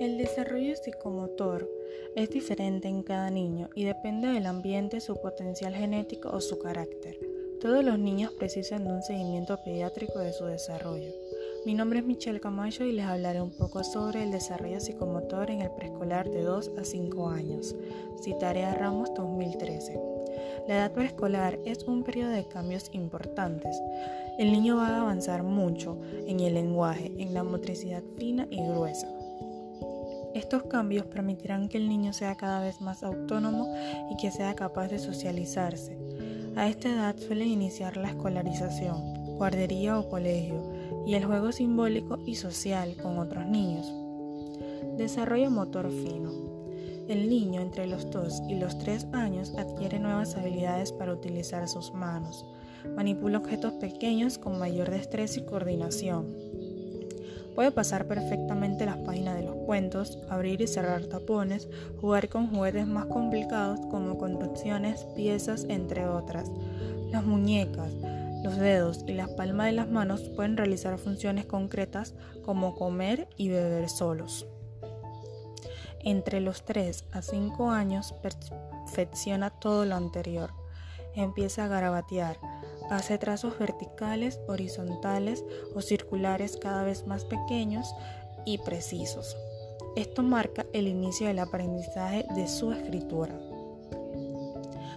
desarrollo psicomotor es diferente en cada niño y depende del ambiente, su potencial genético o su carácter. Todos los niños precisan de un seguimiento pediátrico de su desarrollo. Mi nombre es Michelle Camacho y les hablaré un poco sobre el desarrollo psicomotor en el preescolar de 2 a 5 años. Citaré a Ramos 2013. La edad preescolar es un periodo de cambios importantes. El niño va a avanzar mucho en el lenguaje, en la motricidad fina y gruesa. Estos cambios permitirán que el niño sea cada vez más autónomo y que sea capaz de socializarse. A esta edad suele iniciar la escolarización, guardería o colegio, y el juego simbólico y social con otros niños. Desarrollo motor fino. El niño entre los 2 y los 3 años adquiere nuevas habilidades para utilizar sus manos. Manipula objetos pequeños con mayor destreza y coordinación. Puede pasar perfectamente las páginas de los cuentos, abrir y cerrar tapones, jugar con juguetes más complicados como construcciones, piezas, entre otras. Las muñecas, los dedos y las palmas de las manos pueden realizar funciones concretas como comer y beber solos. Entre los 3 a 5 años perfecciona todo lo anterior. Empieza a garabatear, Hace trazos verticales, horizontales o circulares cada vez más pequeños y precisos. Esto marca el inicio del aprendizaje de su escritura.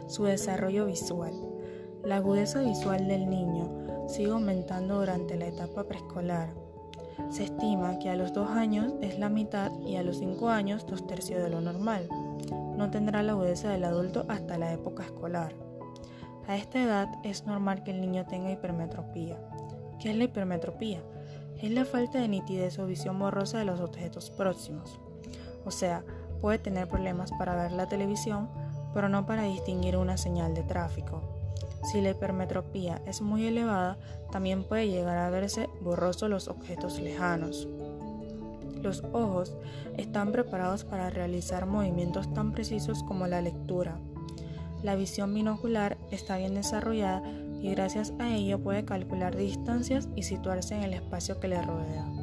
Su desarrollo visual. La agudeza visual del niño sigue aumentando durante la etapa preescolar. Se estima que a los 2 años es la mitad y a los 5 años dos tercios de lo normal. No tendrá la agudeza del adulto hasta la época escolar. A esta edad es normal que el niño tenga hipermetropía. ¿Qué es la hipermetropía? Es la falta de nitidez o visión borrosa de los objetos próximos. O sea, puede tener problemas para ver la televisión, pero no para distinguir una señal de tráfico. Si la hipermetropía es muy elevada, también puede llegar a verse borroso los objetos lejanos. Los ojos están preparados para realizar movimientos tan precisos como la lectura, la visión binocular está bien desarrollada y gracias a ello puede calcular distancias y situarse en el espacio que le rodea.